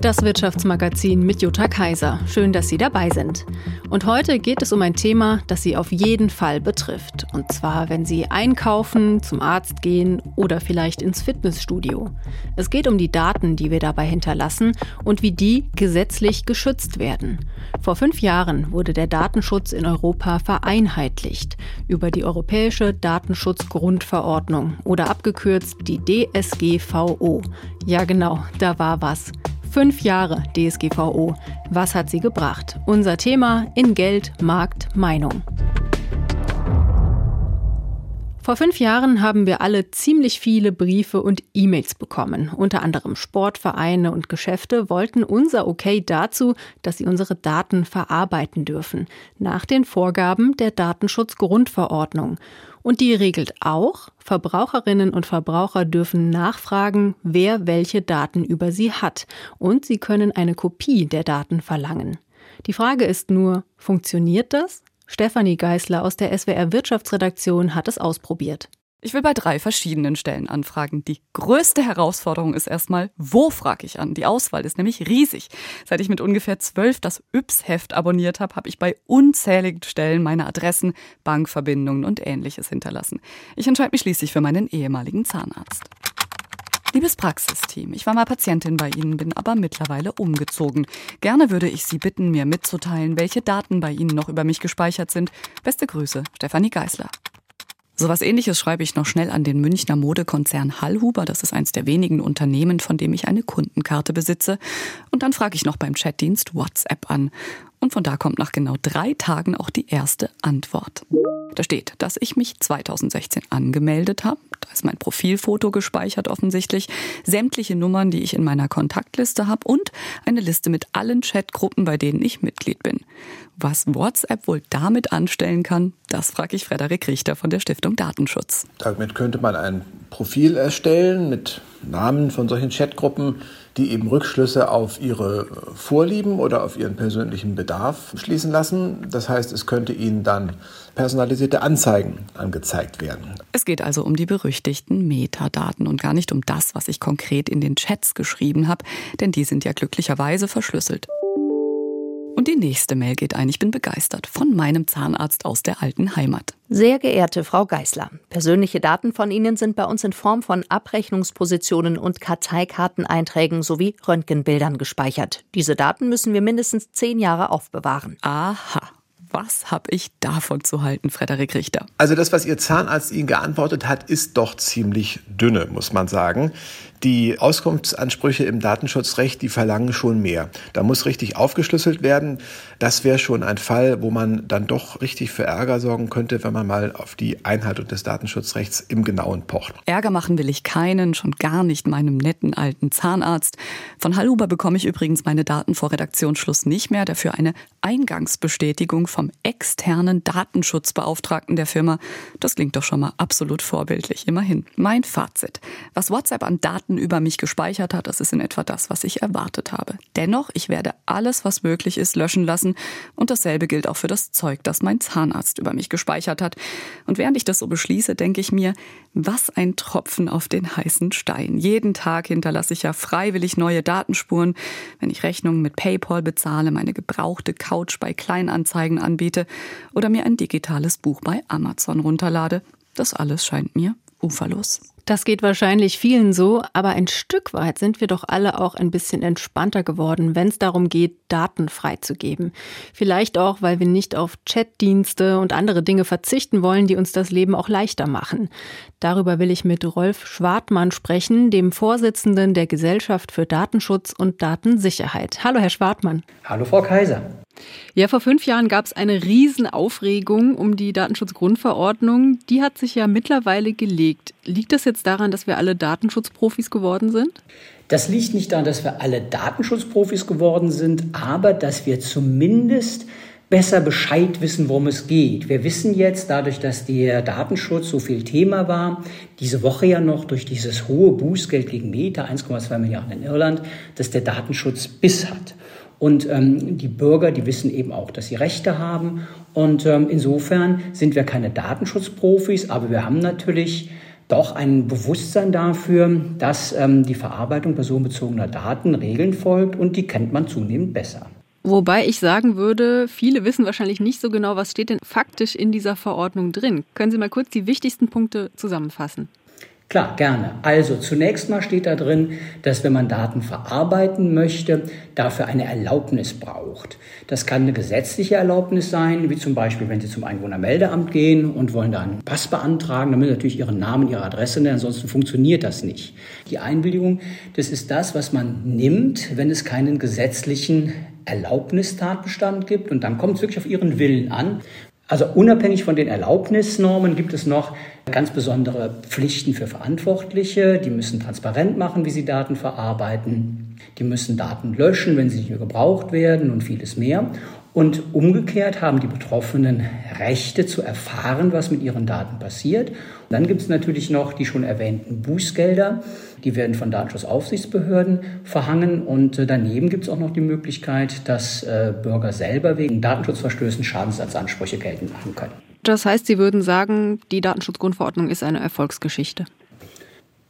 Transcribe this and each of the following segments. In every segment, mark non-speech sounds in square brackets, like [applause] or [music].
Das Wirtschaftsmagazin mit Jutta Kaiser. Schön, dass Sie dabei sind. Und heute geht es um ein Thema, das Sie auf jeden Fall betrifft. Und zwar, wenn Sie einkaufen, zum Arzt gehen oder vielleicht ins Fitnessstudio. Es geht um die Daten, die wir dabei hinterlassen und wie die gesetzlich geschützt werden. Vor fünf Jahren wurde der Datenschutz in Europa vereinheitlicht über die Europäische Datenschutzgrundverordnung oder abgekürzt die DSGVO. Ja genau, da war was. Fünf Jahre DSGVO. Was hat sie gebracht? Unser Thema in Geld, Markt, Meinung. Vor fünf Jahren haben wir alle ziemlich viele Briefe und E-Mails bekommen. Unter anderem Sportvereine und Geschäfte wollten unser Okay dazu, dass sie unsere Daten verarbeiten dürfen, nach den Vorgaben der Datenschutzgrundverordnung. Und die regelt auch, Verbraucherinnen und Verbraucher dürfen nachfragen, wer welche Daten über sie hat. Und sie können eine Kopie der Daten verlangen. Die Frage ist nur, funktioniert das? Stefanie Geißler aus der SWR Wirtschaftsredaktion hat es ausprobiert. Ich will bei drei verschiedenen Stellen anfragen. Die größte Herausforderung ist erstmal, wo frage ich an? Die Auswahl ist nämlich riesig. Seit ich mit ungefähr zwölf das Yps-Heft abonniert habe, habe ich bei unzähligen Stellen meine Adressen, Bankverbindungen und ähnliches hinterlassen. Ich entscheide mich schließlich für meinen ehemaligen Zahnarzt. Liebes Praxisteam, ich war mal Patientin bei Ihnen, bin aber mittlerweile umgezogen. Gerne würde ich Sie bitten, mir mitzuteilen, welche Daten bei Ihnen noch über mich gespeichert sind. Beste Grüße, Stefanie Geisler. Sowas ähnliches schreibe ich noch schnell an den Münchner Modekonzern Hallhuber. Das ist eins der wenigen Unternehmen, von dem ich eine Kundenkarte besitze. Und dann frage ich noch beim Chatdienst WhatsApp an. Und von da kommt nach genau drei Tagen auch die erste Antwort. Da steht, dass ich mich 2016 angemeldet habe. Da ist mein Profilfoto gespeichert offensichtlich, sämtliche Nummern, die ich in meiner Kontaktliste habe und eine Liste mit allen Chatgruppen, bei denen ich Mitglied bin. Was WhatsApp wohl damit anstellen kann, das frage ich Frederik Richter von der Stiftung Datenschutz. Damit könnte man ein Profil erstellen mit Namen von solchen Chatgruppen, die eben Rückschlüsse auf ihre Vorlieben oder auf ihren persönlichen Bedarf schließen lassen. Das heißt, es könnte ihnen dann personalisierte Anzeigen angezeigt werden. Es geht also um die berüchtigten Metadaten und gar nicht um das, was ich konkret in den Chats geschrieben habe, denn die sind ja glücklicherweise verschlüsselt. Und die nächste Mail geht ein. Ich bin begeistert von meinem Zahnarzt aus der alten Heimat. Sehr geehrte Frau Geißler, persönliche Daten von Ihnen sind bei uns in Form von Abrechnungspositionen und Karteikarteneinträgen sowie Röntgenbildern gespeichert. Diese Daten müssen wir mindestens zehn Jahre aufbewahren. Aha. Was habe ich davon zu halten, Frederik Richter? Also das, was Ihr Zahnarzt Ihnen geantwortet hat, ist doch ziemlich dünne, muss man sagen. Die Auskunftsansprüche im Datenschutzrecht, die verlangen schon mehr. Da muss richtig aufgeschlüsselt werden. Das wäre schon ein Fall, wo man dann doch richtig für Ärger sorgen könnte, wenn man mal auf die Einhaltung des Datenschutzrechts im Genauen pocht. Ärger machen will ich keinen, schon gar nicht meinem netten alten Zahnarzt. Von Hallhuber bekomme ich übrigens meine Daten vor Redaktionsschluss nicht mehr, dafür eine Eingangsbestätigung vom externen Datenschutzbeauftragten der Firma. Das klingt doch schon mal absolut vorbildlich, immerhin. Mein Fazit. Was WhatsApp an Daten Daten über mich gespeichert hat, das ist in etwa das, was ich erwartet habe. Dennoch, ich werde alles, was möglich ist, löschen lassen und dasselbe gilt auch für das Zeug, das mein Zahnarzt über mich gespeichert hat. Und während ich das so beschließe, denke ich mir, was ein Tropfen auf den heißen Stein. Jeden Tag hinterlasse ich ja freiwillig neue Datenspuren, wenn ich Rechnungen mit PayPal bezahle, meine gebrauchte Couch bei Kleinanzeigen anbiete oder mir ein digitales Buch bei Amazon runterlade. Das alles scheint mir uferlos. Das geht wahrscheinlich vielen so, aber ein Stück weit sind wir doch alle auch ein bisschen entspannter geworden, wenn es darum geht, Daten freizugeben. Vielleicht auch, weil wir nicht auf Chatdienste und andere Dinge verzichten wollen, die uns das Leben auch leichter machen. Darüber will ich mit Rolf Schwartmann sprechen, dem Vorsitzenden der Gesellschaft für Datenschutz und Datensicherheit. Hallo, Herr Schwartmann. Hallo, Frau Kaiser. Ja, vor fünf Jahren gab es eine Riesenaufregung um die Datenschutzgrundverordnung. Die hat sich ja mittlerweile gelegt. Liegt das jetzt daran, dass wir alle Datenschutzprofis geworden sind? Das liegt nicht daran, dass wir alle Datenschutzprofis geworden sind, aber dass wir zumindest besser Bescheid wissen, worum es geht. Wir wissen jetzt, dadurch, dass der Datenschutz so viel Thema war, diese Woche ja noch durch dieses hohe Bußgeld gegen Meta, 1,2 Milliarden in Irland, dass der Datenschutz Biss hat. Und ähm, die Bürger, die wissen eben auch, dass sie Rechte haben. Und ähm, insofern sind wir keine Datenschutzprofis, aber wir haben natürlich doch ein Bewusstsein dafür, dass ähm, die Verarbeitung personenbezogener Daten Regeln folgt und die kennt man zunehmend besser. Wobei ich sagen würde, viele wissen wahrscheinlich nicht so genau, was steht denn faktisch in dieser Verordnung drin. Können Sie mal kurz die wichtigsten Punkte zusammenfassen? Klar, gerne. Also zunächst mal steht da drin, dass wenn man Daten verarbeiten möchte, dafür eine Erlaubnis braucht. Das kann eine gesetzliche Erlaubnis sein, wie zum Beispiel, wenn Sie zum Einwohnermeldeamt gehen und wollen da einen Pass beantragen, dann müssen Sie natürlich Ihren Namen, Ihre Adresse nennen, ansonsten funktioniert das nicht. Die Einwilligung, das ist das, was man nimmt, wenn es keinen gesetzlichen Erlaubnistatbestand gibt und dann kommt es wirklich auf Ihren Willen an. Also unabhängig von den Erlaubnisnormen gibt es noch ganz besondere Pflichten für Verantwortliche. Die müssen transparent machen, wie sie Daten verarbeiten. Die müssen Daten löschen, wenn sie nicht mehr gebraucht werden und vieles mehr. Und umgekehrt haben die Betroffenen Rechte zu erfahren, was mit ihren Daten passiert. Und dann gibt es natürlich noch die schon erwähnten Bußgelder. Die werden von Datenschutzaufsichtsbehörden verhangen. Und äh, daneben gibt es auch noch die Möglichkeit, dass äh, Bürger selber wegen Datenschutzverstößen Schadensersatzansprüche geltend machen können. Das heißt, Sie würden sagen, die Datenschutzgrundverordnung ist eine Erfolgsgeschichte.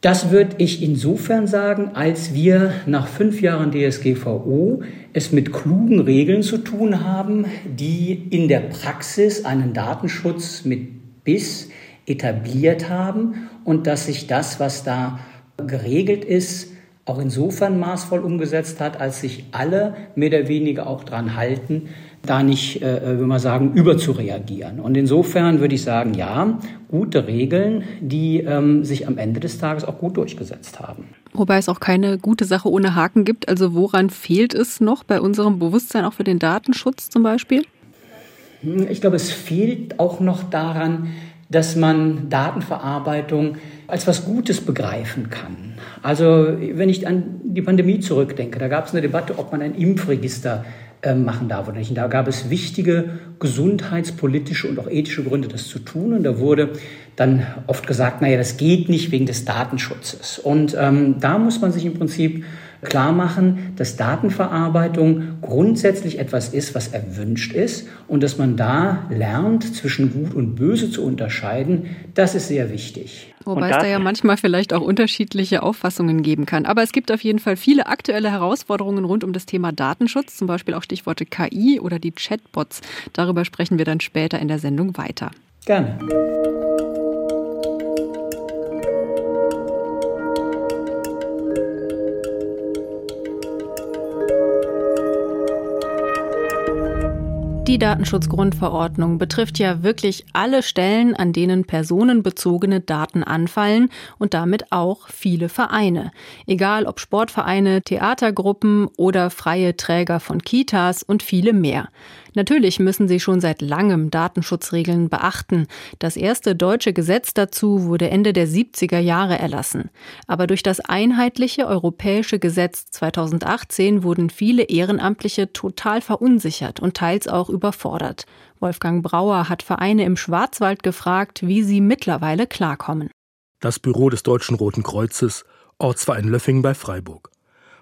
Das würde ich insofern sagen, als wir nach fünf Jahren DSGVO es mit klugen Regeln zu tun haben, die in der Praxis einen Datenschutz mit Biss etabliert haben und dass sich das, was da geregelt ist, auch insofern maßvoll umgesetzt hat, als sich alle mehr oder weniger auch dran halten, da nicht, äh, äh, wenn man sagen, überzureagieren. Und insofern würde ich sagen, ja, gute Regeln, die ähm, sich am Ende des Tages auch gut durchgesetzt haben. Wobei es auch keine gute Sache ohne Haken gibt. Also woran fehlt es noch bei unserem Bewusstsein auch für den Datenschutz zum Beispiel? Hm, ich glaube, es fehlt auch noch daran, dass man Datenverarbeitung als was Gutes begreifen kann. Also wenn ich an die Pandemie zurückdenke, da gab es eine Debatte, ob man ein Impfregister ähm, machen darf oder nicht. Und da gab es wichtige gesundheitspolitische und auch ethische Gründe, das zu tun. Und da wurde dann oft gesagt, naja, das geht nicht wegen des Datenschutzes. Und ähm, da muss man sich im Prinzip klar machen, dass Datenverarbeitung grundsätzlich etwas ist, was erwünscht ist und dass man da lernt, zwischen Gut und Böse zu unterscheiden, das ist sehr wichtig. Wobei es da ja manchmal vielleicht auch unterschiedliche Auffassungen geben kann. Aber es gibt auf jeden Fall viele aktuelle Herausforderungen rund um das Thema Datenschutz, zum Beispiel auch Stichworte KI oder die Chatbots. Darüber sprechen wir dann später in der Sendung weiter. Gerne. Die Datenschutzgrundverordnung betrifft ja wirklich alle Stellen, an denen personenbezogene Daten anfallen und damit auch viele Vereine. Egal ob Sportvereine, Theatergruppen oder freie Träger von Kitas und viele mehr. Natürlich müssen sie schon seit langem Datenschutzregeln beachten. Das erste deutsche Gesetz dazu wurde Ende der 70er Jahre erlassen. Aber durch das einheitliche europäische Gesetz 2018 wurden viele Ehrenamtliche total verunsichert und teils auch überfordert. Wolfgang Brauer hat Vereine im Schwarzwald gefragt, wie sie mittlerweile klarkommen. Das Büro des Deutschen Roten Kreuzes, Ortsverein Löffingen bei Freiburg.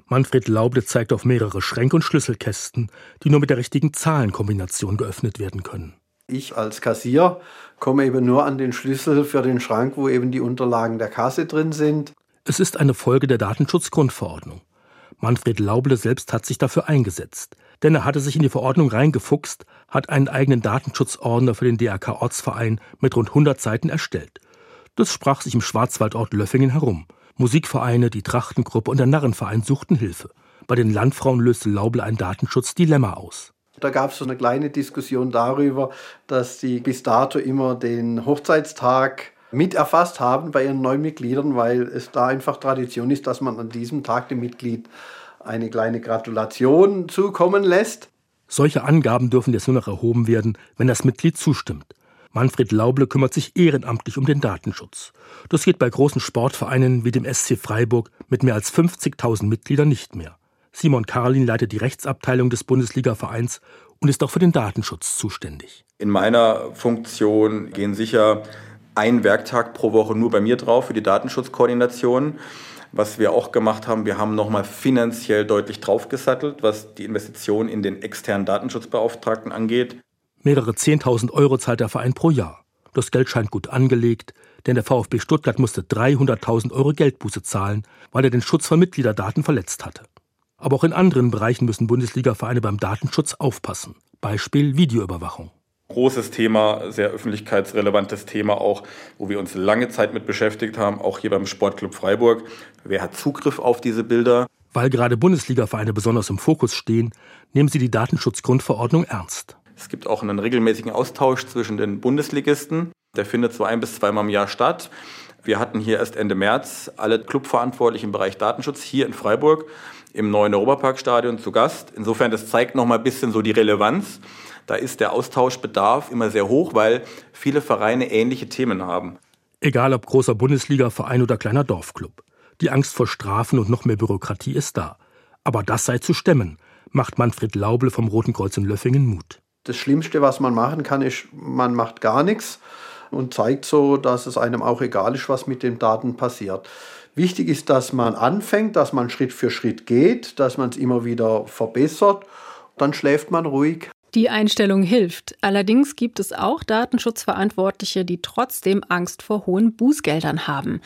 Manfred Lauble zeigt auf mehrere Schränke und Schlüsselkästen, die nur mit der richtigen Zahlenkombination geöffnet werden können. Ich als Kassier komme eben nur an den Schlüssel für den Schrank, wo eben die Unterlagen der Kasse drin sind. Es ist eine Folge der Datenschutzgrundverordnung. Manfred Lauble selbst hat sich dafür eingesetzt, denn er hatte sich in die Verordnung reingefuchst, hat einen eigenen Datenschutzordner für den DRK Ortsverein mit rund 100 Seiten erstellt. Das sprach sich im Schwarzwaldort Löffingen herum. Musikvereine, die Trachtengruppe und der Narrenverein suchten Hilfe. Bei den Landfrauen löste Laubel ein Datenschutzdilemma aus. Da gab es so eine kleine Diskussion darüber, dass sie bis dato immer den Hochzeitstag mit erfasst haben bei ihren neuen Mitgliedern, weil es da einfach Tradition ist, dass man an diesem Tag dem Mitglied eine kleine Gratulation zukommen lässt. Solche Angaben dürfen jetzt nur noch erhoben werden, wenn das Mitglied zustimmt. Manfred Lauble kümmert sich ehrenamtlich um den Datenschutz. Das geht bei großen Sportvereinen wie dem SC Freiburg mit mehr als 50.000 Mitgliedern nicht mehr. Simon Karlin leitet die Rechtsabteilung des Bundesligavereins und ist auch für den Datenschutz zuständig. In meiner Funktion gehen sicher ein Werktag pro Woche nur bei mir drauf für die Datenschutzkoordination. Was wir auch gemacht haben, wir haben nochmal finanziell deutlich draufgesattelt, was die Investition in den externen Datenschutzbeauftragten angeht. Mehrere 10.000 Euro zahlt der Verein pro Jahr. Das Geld scheint gut angelegt, denn der VfB Stuttgart musste 300.000 Euro Geldbuße zahlen, weil er den Schutz von Mitgliederdaten verletzt hatte. Aber auch in anderen Bereichen müssen Bundesliga-Vereine beim Datenschutz aufpassen. Beispiel Videoüberwachung. Großes Thema, sehr öffentlichkeitsrelevantes Thema auch, wo wir uns lange Zeit mit beschäftigt haben, auch hier beim Sportclub Freiburg. Wer hat Zugriff auf diese Bilder? Weil gerade Bundesliga-Vereine besonders im Fokus stehen, nehmen sie die Datenschutzgrundverordnung ernst. Es gibt auch einen regelmäßigen Austausch zwischen den Bundesligisten. Der findet so ein bis zweimal im Jahr statt. Wir hatten hier erst Ende März alle Clubverantwortlichen im Bereich Datenschutz hier in Freiburg im neuen Europaparkstadion zu Gast. Insofern, das zeigt noch mal ein bisschen so die Relevanz. Da ist der Austauschbedarf immer sehr hoch, weil viele Vereine ähnliche Themen haben. Egal ob großer Bundesliga-Verein oder kleiner Dorfclub. Die Angst vor Strafen und noch mehr Bürokratie ist da. Aber das sei zu stemmen, macht Manfred Lauble vom Roten Kreuz in Löffingen Mut. Das Schlimmste, was man machen kann, ist, man macht gar nichts und zeigt so, dass es einem auch egal ist, was mit den Daten passiert. Wichtig ist, dass man anfängt, dass man Schritt für Schritt geht, dass man es immer wieder verbessert. Dann schläft man ruhig. Die Einstellung hilft. Allerdings gibt es auch Datenschutzverantwortliche, die trotzdem Angst vor hohen Bußgeldern haben.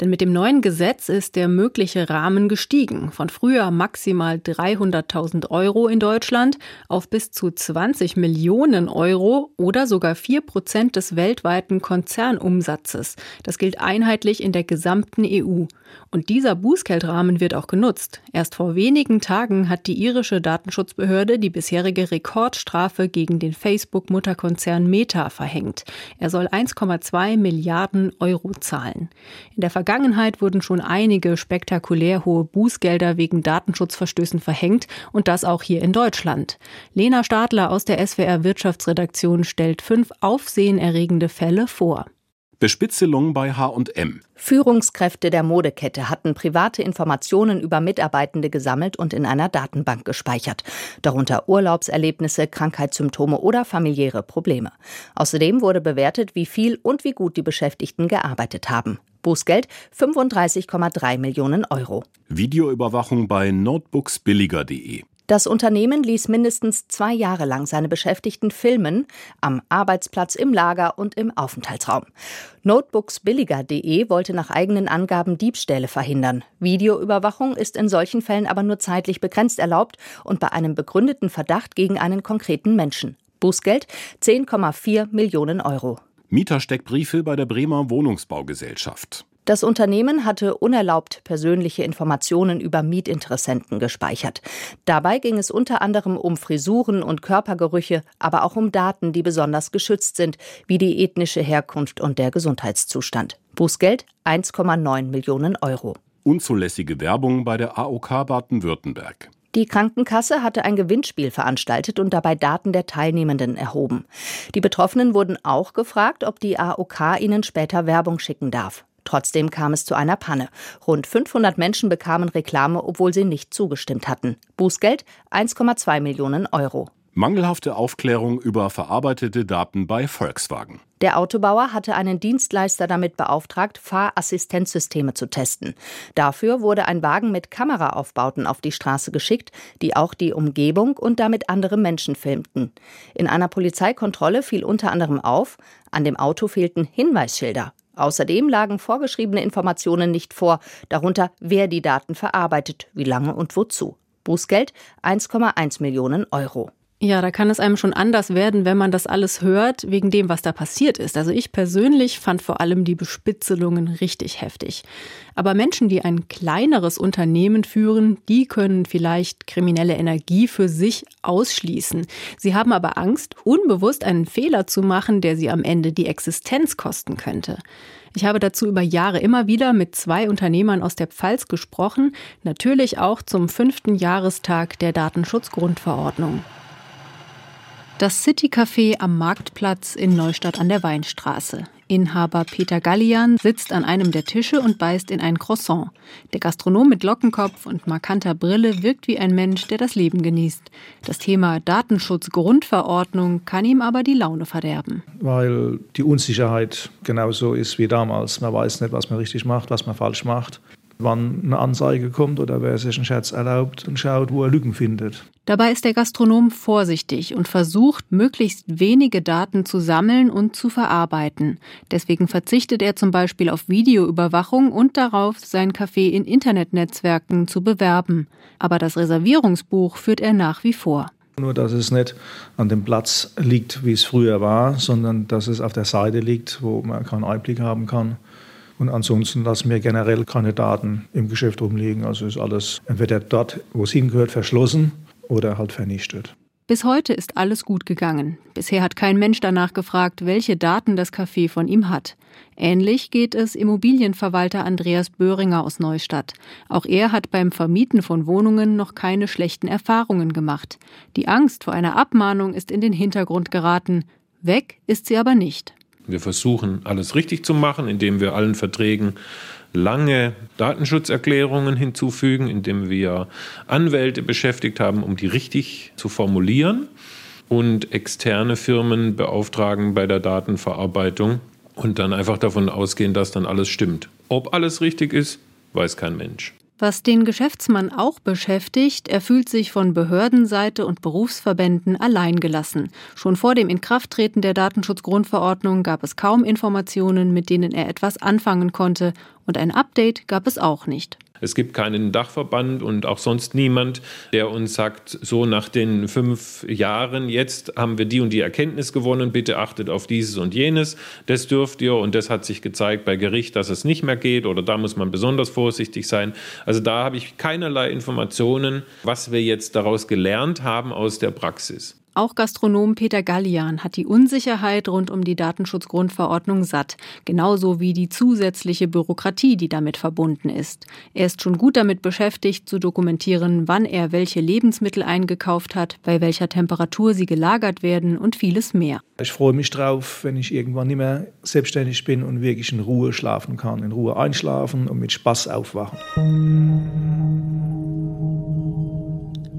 Denn mit dem neuen Gesetz ist der mögliche Rahmen gestiegen. Von früher maximal 300.000 Euro in Deutschland auf bis zu 20 Millionen Euro oder sogar 4 Prozent des weltweiten Konzernumsatzes. Das gilt einheitlich in der gesamten EU. Und dieser Bußgeldrahmen wird auch genutzt. Erst vor wenigen Tagen hat die irische Datenschutzbehörde die bisherige Rekordstrafe gegen den Facebook-Mutterkonzern Meta verhängt. Er soll 1,2 Milliarden Euro zahlen. In der Vergangenheit wurden schon einige spektakulär hohe Bußgelder wegen Datenschutzverstößen verhängt und das auch hier in Deutschland. Lena Stadler aus der SWR Wirtschaftsredaktion stellt fünf aufsehenerregende Fälle vor. Bespitzelung bei H&M. Führungskräfte der Modekette hatten private Informationen über Mitarbeitende gesammelt und in einer Datenbank gespeichert, darunter Urlaubserlebnisse, Krankheitssymptome oder familiäre Probleme. Außerdem wurde bewertet, wie viel und wie gut die Beschäftigten gearbeitet haben. Bußgeld 35,3 Millionen Euro. Videoüberwachung bei notebooksbilliger.de. Das Unternehmen ließ mindestens zwei Jahre lang seine Beschäftigten filmen, am Arbeitsplatz, im Lager und im Aufenthaltsraum. Notebooksbilliger.de wollte nach eigenen Angaben Diebstähle verhindern. Videoüberwachung ist in solchen Fällen aber nur zeitlich begrenzt erlaubt und bei einem begründeten Verdacht gegen einen konkreten Menschen. Bußgeld 10,4 Millionen Euro. Mietersteckbriefe bei der Bremer Wohnungsbaugesellschaft. Das Unternehmen hatte unerlaubt persönliche Informationen über Mietinteressenten gespeichert. Dabei ging es unter anderem um Frisuren und Körpergerüche, aber auch um Daten, die besonders geschützt sind, wie die ethnische Herkunft und der Gesundheitszustand. Bußgeld 1,9 Millionen Euro. Unzulässige Werbung bei der AOK Baden-Württemberg. Die Krankenkasse hatte ein Gewinnspiel veranstaltet und dabei Daten der Teilnehmenden erhoben. Die Betroffenen wurden auch gefragt, ob die AOK ihnen später Werbung schicken darf. Trotzdem kam es zu einer Panne. Rund 500 Menschen bekamen Reklame, obwohl sie nicht zugestimmt hatten. Bußgeld 1,2 Millionen Euro. Mangelhafte Aufklärung über verarbeitete Daten bei Volkswagen. Der Autobauer hatte einen Dienstleister damit beauftragt, Fahrassistenzsysteme zu testen. Dafür wurde ein Wagen mit Kameraaufbauten auf die Straße geschickt, die auch die Umgebung und damit andere Menschen filmten. In einer Polizeikontrolle fiel unter anderem auf, an dem Auto fehlten Hinweisschilder. Außerdem lagen vorgeschriebene Informationen nicht vor, darunter wer die Daten verarbeitet, wie lange und wozu. Bußgeld 1,1 Millionen Euro. Ja, da kann es einem schon anders werden, wenn man das alles hört, wegen dem, was da passiert ist. Also ich persönlich fand vor allem die Bespitzelungen richtig heftig. Aber Menschen, die ein kleineres Unternehmen führen, die können vielleicht kriminelle Energie für sich ausschließen. Sie haben aber Angst, unbewusst einen Fehler zu machen, der sie am Ende die Existenz kosten könnte. Ich habe dazu über Jahre immer wieder mit zwei Unternehmern aus der Pfalz gesprochen, natürlich auch zum fünften Jahrestag der Datenschutzgrundverordnung. Das City Café am Marktplatz in Neustadt an der Weinstraße. Inhaber Peter Gallian sitzt an einem der Tische und beißt in ein Croissant. Der Gastronom mit Lockenkopf und markanter Brille wirkt wie ein Mensch, der das Leben genießt. Das Thema Datenschutzgrundverordnung kann ihm aber die Laune verderben. Weil die Unsicherheit genauso ist wie damals. Man weiß nicht, was man richtig macht, was man falsch macht. Wann eine Anzeige kommt oder wer sich einen Scherz erlaubt und schaut, wo er Lücken findet. Dabei ist der Gastronom vorsichtig und versucht, möglichst wenige Daten zu sammeln und zu verarbeiten. Deswegen verzichtet er zum Beispiel auf Videoüberwachung und darauf, sein Café in Internetnetzwerken zu bewerben. Aber das Reservierungsbuch führt er nach wie vor. Nur, dass es nicht an dem Platz liegt, wie es früher war, sondern dass es auf der Seite liegt, wo man keinen Einblick haben kann. Und ansonsten lassen wir generell keine Daten im Geschäft rumliegen. Also ist alles entweder dort, wo es hingehört, verschlossen oder halt vernichtet. Bis heute ist alles gut gegangen. Bisher hat kein Mensch danach gefragt, welche Daten das Café von ihm hat. Ähnlich geht es Immobilienverwalter Andreas Böhringer aus Neustadt. Auch er hat beim Vermieten von Wohnungen noch keine schlechten Erfahrungen gemacht. Die Angst vor einer Abmahnung ist in den Hintergrund geraten. Weg ist sie aber nicht. Wir versuchen alles richtig zu machen, indem wir allen Verträgen lange Datenschutzerklärungen hinzufügen, indem wir Anwälte beschäftigt haben, um die richtig zu formulieren und externe Firmen beauftragen bei der Datenverarbeitung und dann einfach davon ausgehen, dass dann alles stimmt. Ob alles richtig ist, weiß kein Mensch. Was den Geschäftsmann auch beschäftigt, er fühlt sich von Behördenseite und Berufsverbänden alleingelassen. Schon vor dem Inkrafttreten der Datenschutzgrundverordnung gab es kaum Informationen, mit denen er etwas anfangen konnte, und ein Update gab es auch nicht. Es gibt keinen Dachverband und auch sonst niemand, der uns sagt, so nach den fünf Jahren jetzt haben wir die und die Erkenntnis gewonnen, bitte achtet auf dieses und jenes, das dürft ihr und das hat sich gezeigt bei Gericht, dass es nicht mehr geht oder da muss man besonders vorsichtig sein. Also da habe ich keinerlei Informationen, was wir jetzt daraus gelernt haben aus der Praxis. Auch Gastronom Peter Gallian hat die Unsicherheit rund um die Datenschutzgrundverordnung satt, genauso wie die zusätzliche Bürokratie, die damit verbunden ist. Er ist schon gut damit beschäftigt, zu dokumentieren, wann er welche Lebensmittel eingekauft hat, bei welcher Temperatur sie gelagert werden und vieles mehr. Ich freue mich drauf, wenn ich irgendwann nicht mehr selbstständig bin und wirklich in Ruhe schlafen kann, in Ruhe einschlafen und mit Spaß aufwachen.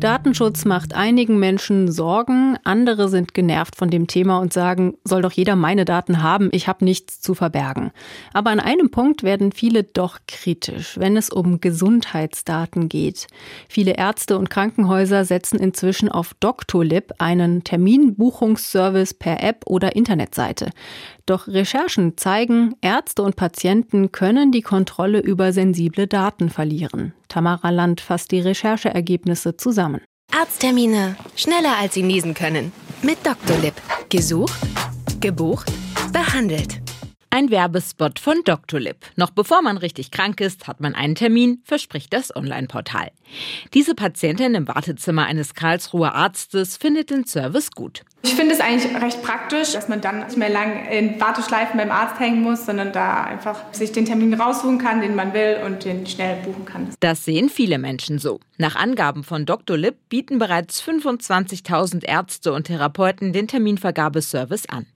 Datenschutz macht einigen Menschen Sorgen, andere sind genervt von dem Thema und sagen, soll doch jeder meine Daten haben, ich habe nichts zu verbergen. Aber an einem Punkt werden viele doch kritisch, wenn es um Gesundheitsdaten geht. Viele Ärzte und Krankenhäuser setzen inzwischen auf Doctolib, einen Terminbuchungsservice per App oder Internetseite. Doch Recherchen zeigen, Ärzte und Patienten können die Kontrolle über sensible Daten verlieren. Tamara Land fasst die Rechercheergebnisse zusammen. Arzttermine. Schneller als Sie niesen können. Mit Doctolib. Gesucht, gebucht, behandelt. Ein Werbespot von Doctolib. Noch bevor man richtig krank ist, hat man einen Termin, verspricht das Online-Portal. Diese Patientin im Wartezimmer eines Karlsruher Arztes findet den Service gut. Ich finde es eigentlich recht praktisch, dass man dann nicht mehr lang in Warteschleifen beim Arzt hängen muss, sondern da einfach sich den Termin raussuchen kann, den man will und den schnell buchen kann. Das sehen viele Menschen so. Nach Angaben von Doctolib bieten bereits 25.000 Ärzte und Therapeuten den Terminvergabeservice an.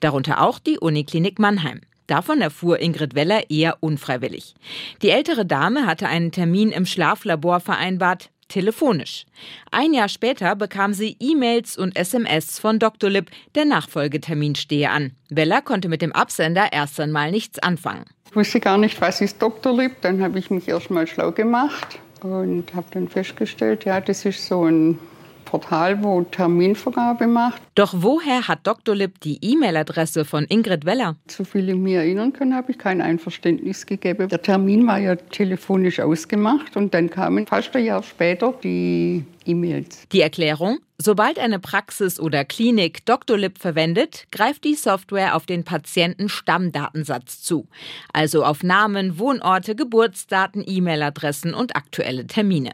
Darunter auch die Uniklinik Mannheim. Davon erfuhr Ingrid Weller eher unfreiwillig. Die ältere Dame hatte einen Termin im Schlaflabor vereinbart, telefonisch. Ein Jahr später bekam sie E-Mails und SMS von Dr. Lipp, der Nachfolgetermin stehe an. Weller konnte mit dem Absender erst einmal nichts anfangen. Ich wusste gar nicht, was ist Dr. Lipp. Dann habe ich mich erst mal schlau gemacht und habe dann festgestellt, ja, das ist so ein Portal, wo Terminvergabe macht. Doch woher hat Dr. Lipp die E-Mail-Adresse von Ingrid Weller? So viel ich mich erinnern kann, habe ich kein Einverständnis gegeben. Der Termin war ja telefonisch ausgemacht und dann kamen fast ein Jahr später die E-Mails. Die Erklärung? Sobald eine Praxis oder Klinik Dr. Lip verwendet, greift die Software auf den Patienten Stammdatensatz zu, also auf Namen, Wohnorte, Geburtsdaten, E-Mail-Adressen und aktuelle Termine.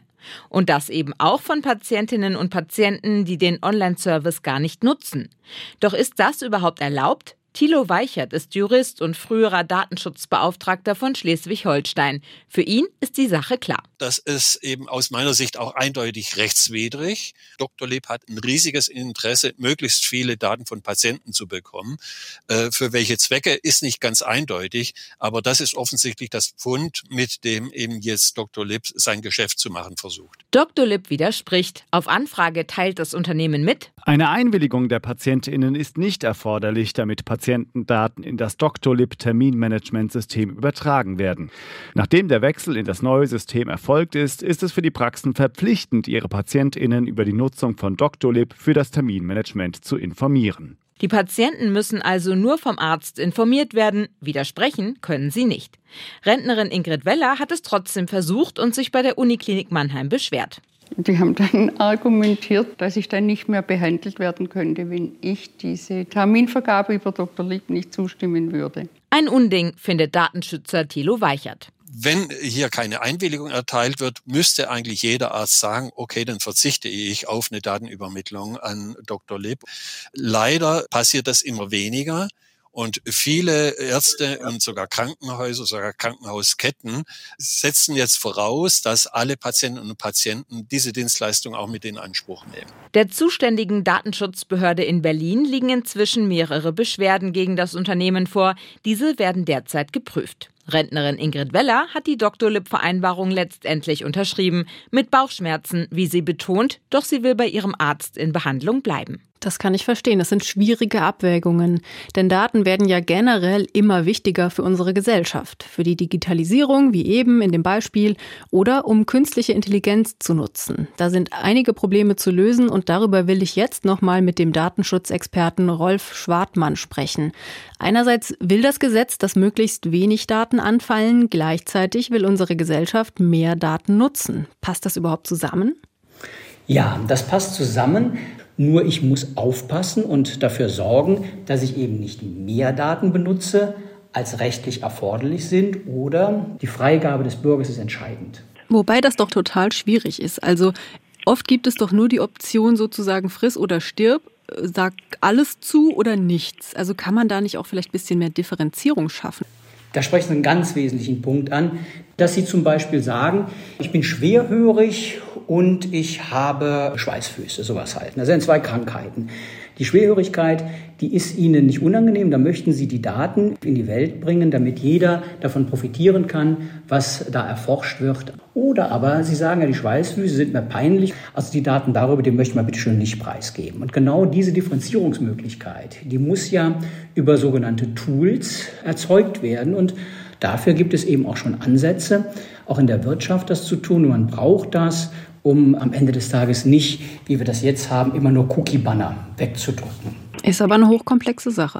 Und das eben auch von Patientinnen und Patienten, die den Online-Service gar nicht nutzen. Doch ist das überhaupt erlaubt? Thilo Weichert ist Jurist und früherer Datenschutzbeauftragter von Schleswig-Holstein. Für ihn ist die Sache klar. Das ist eben aus meiner Sicht auch eindeutig rechtswidrig. Dr. Leb hat ein riesiges Interesse, möglichst viele Daten von Patienten zu bekommen. Äh, für welche Zwecke ist nicht ganz eindeutig, aber das ist offensichtlich das Pfund, mit dem eben jetzt Dr. Lib sein Geschäft zu machen versucht. Dr. Lib widerspricht. Auf Anfrage teilt das Unternehmen mit. Eine Einwilligung der PatientInnen ist nicht erforderlich, damit Patienten Patientendaten in das Doctolib-Terminmanagementsystem übertragen werden. Nachdem der Wechsel in das neue System erfolgt ist, ist es für die Praxen verpflichtend, ihre PatientInnen über die Nutzung von Doctolib für das Terminmanagement zu informieren. Die Patienten müssen also nur vom Arzt informiert werden, widersprechen können sie nicht. Rentnerin Ingrid Weller hat es trotzdem versucht und sich bei der Uniklinik Mannheim beschwert. Die haben dann [laughs] argumentiert, dass ich dann nicht mehr behandelt werden könnte, wenn ich diese Terminvergabe über Dr. Lieb nicht zustimmen würde. Ein Unding, findet Datenschützer Thilo Weichert wenn hier keine Einwilligung erteilt wird, müsste eigentlich jeder Arzt sagen, okay, dann verzichte ich auf eine Datenübermittlung an Dr. Lipp. Leider passiert das immer weniger. Und viele Ärzte und sogar Krankenhäuser, sogar Krankenhausketten setzen jetzt voraus, dass alle Patientinnen und Patienten diese Dienstleistung auch mit in Anspruch nehmen. Der zuständigen Datenschutzbehörde in Berlin liegen inzwischen mehrere Beschwerden gegen das Unternehmen vor. Diese werden derzeit geprüft. Rentnerin Ingrid Weller hat die Doktorlib-Vereinbarung letztendlich unterschrieben, mit Bauchschmerzen, wie sie betont, doch sie will bei ihrem Arzt in Behandlung bleiben. Das kann ich verstehen. Das sind schwierige Abwägungen. Denn Daten werden ja generell immer wichtiger für unsere Gesellschaft. Für die Digitalisierung, wie eben in dem Beispiel, oder um künstliche Intelligenz zu nutzen. Da sind einige Probleme zu lösen und darüber will ich jetzt nochmal mit dem Datenschutzexperten Rolf Schwartmann sprechen. Einerseits will das Gesetz, dass möglichst wenig Daten anfallen. Gleichzeitig will unsere Gesellschaft mehr Daten nutzen. Passt das überhaupt zusammen? Ja, das passt zusammen. Nur ich muss aufpassen und dafür sorgen, dass ich eben nicht mehr Daten benutze, als rechtlich erforderlich sind oder die Freigabe des Bürgers ist entscheidend. Wobei das doch total schwierig ist. Also oft gibt es doch nur die Option sozusagen friss oder stirb, sag alles zu oder nichts. Also kann man da nicht auch vielleicht ein bisschen mehr Differenzierung schaffen? Da sprechen Sie einen ganz wesentlichen Punkt an, dass Sie zum Beispiel sagen, ich bin schwerhörig und ich habe Schweißfüße, sowas halt. Das sind zwei Krankheiten. Die Schwerhörigkeit, die ist Ihnen nicht unangenehm. Da möchten Sie die Daten in die Welt bringen, damit jeder davon profitieren kann, was da erforscht wird. Oder aber Sie sagen ja, die Schweißfüße sind mir peinlich. Also die Daten darüber, die möchte man bitte schön nicht preisgeben. Und genau diese Differenzierungsmöglichkeit, die muss ja über sogenannte Tools erzeugt werden. Und dafür gibt es eben auch schon Ansätze, auch in der Wirtschaft das zu tun. Und man braucht das, um am Ende des Tages nicht, wie wir das jetzt haben, immer nur Cookie-Banner wegzudrücken. Ist aber eine hochkomplexe Sache.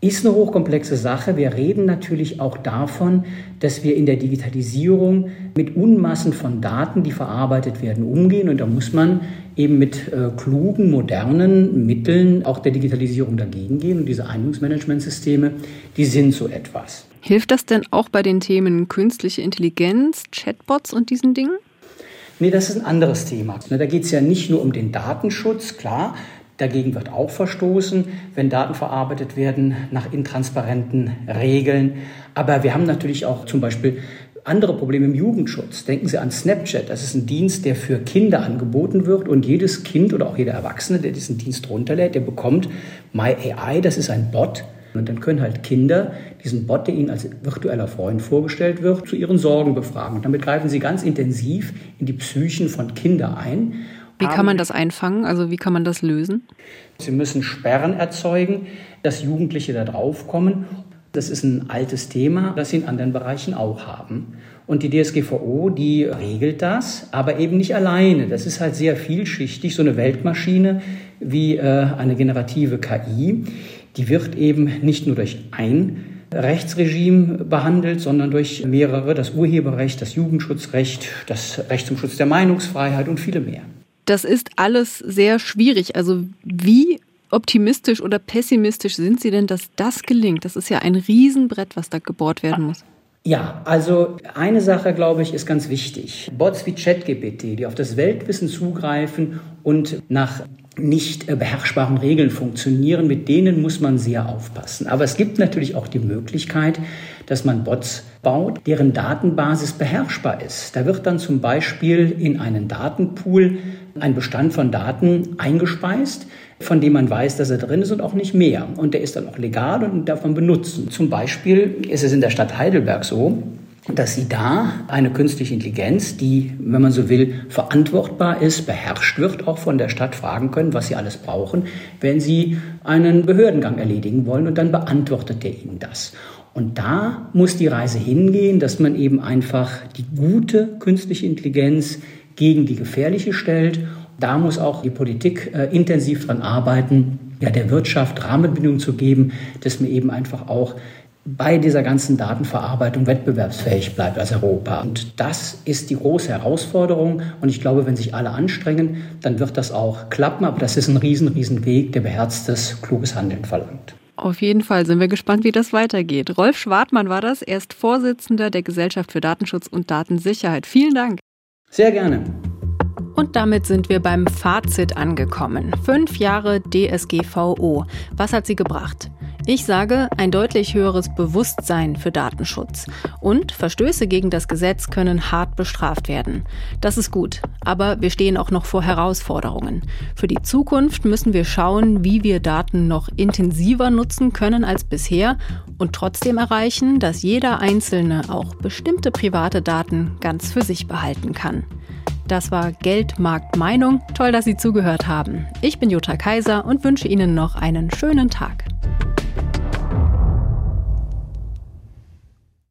Ist eine hochkomplexe Sache. Wir reden natürlich auch davon, dass wir in der Digitalisierung mit Unmassen von Daten, die verarbeitet werden, umgehen. Und da muss man eben mit äh, klugen, modernen Mitteln auch der Digitalisierung dagegen gehen. Und diese Eignungsmanagementsysteme, die sind so etwas. Hilft das denn auch bei den Themen künstliche Intelligenz, Chatbots und diesen Dingen? Nee, das ist ein anderes Thema. Ne, da geht es ja nicht nur um den Datenschutz, klar. Dagegen wird auch verstoßen, wenn Daten verarbeitet werden nach intransparenten Regeln. Aber wir haben natürlich auch zum Beispiel andere Probleme im Jugendschutz. Denken Sie an Snapchat. Das ist ein Dienst, der für Kinder angeboten wird und jedes Kind oder auch jeder Erwachsene, der diesen Dienst runterlädt, der bekommt My AI. Das ist ein Bot, und dann können halt Kinder diesen Bot, der ihnen als virtueller Freund vorgestellt wird, zu ihren Sorgen befragen. Und damit greifen sie ganz intensiv in die Psychen von Kindern ein. Wie kann man das einfangen? Also wie kann man das lösen? Sie müssen Sperren erzeugen, dass Jugendliche da drauf kommen. Das ist ein altes Thema, das sie in anderen Bereichen auch haben. Und die DSGVO, die regelt das, aber eben nicht alleine. Das ist halt sehr vielschichtig, so eine Weltmaschine wie äh, eine generative KI die wird eben nicht nur durch ein Rechtsregime behandelt, sondern durch mehrere, das Urheberrecht, das Jugendschutzrecht, das Recht zum Schutz der Meinungsfreiheit und viele mehr. Das ist alles sehr schwierig. Also wie optimistisch oder pessimistisch sind Sie denn, dass das gelingt? Das ist ja ein Riesenbrett, was da gebohrt werden muss. Ja, also eine Sache, glaube ich, ist ganz wichtig. Bots wie ChatGPT, die auf das Weltwissen zugreifen und nach nicht äh, beherrschbaren Regeln funktionieren, mit denen muss man sehr aufpassen. Aber es gibt natürlich auch die Möglichkeit, dass man Bots baut, deren Datenbasis beherrschbar ist. Da wird dann zum Beispiel in einen Datenpool ein Bestand von Daten eingespeist, von dem man weiß, dass er drin ist und auch nicht mehr. Und der ist dann auch legal und darf man benutzen. Zum Beispiel ist es in der Stadt Heidelberg so, dass Sie da eine künstliche Intelligenz, die, wenn man so will, verantwortbar ist, beherrscht wird, auch von der Stadt fragen können, was Sie alles brauchen, wenn Sie einen Behördengang erledigen wollen und dann beantwortet er Ihnen das. Und da muss die Reise hingehen, dass man eben einfach die gute künstliche Intelligenz gegen die gefährliche stellt. Da muss auch die Politik äh, intensiv dran arbeiten, ja, der Wirtschaft Rahmenbedingungen zu geben, dass man eben einfach auch bei dieser ganzen Datenverarbeitung wettbewerbsfähig bleibt als Europa. Und das ist die große Herausforderung. Und ich glaube, wenn sich alle anstrengen, dann wird das auch klappen. Aber das ist ein riesen, riesen Weg, der beherztes, kluges Handeln verlangt. Auf jeden Fall sind wir gespannt, wie das weitergeht. Rolf Schwartmann war das. Er ist Vorsitzender der Gesellschaft für Datenschutz und Datensicherheit. Vielen Dank. Sehr gerne. Und damit sind wir beim Fazit angekommen. Fünf Jahre DSGVO. Was hat sie gebracht? Ich sage, ein deutlich höheres Bewusstsein für Datenschutz. Und Verstöße gegen das Gesetz können hart bestraft werden. Das ist gut, aber wir stehen auch noch vor Herausforderungen. Für die Zukunft müssen wir schauen, wie wir Daten noch intensiver nutzen können als bisher und trotzdem erreichen, dass jeder Einzelne auch bestimmte private Daten ganz für sich behalten kann. Das war Geldmarkt Meinung. Toll, dass Sie zugehört haben. Ich bin Jutta Kaiser und wünsche Ihnen noch einen schönen Tag.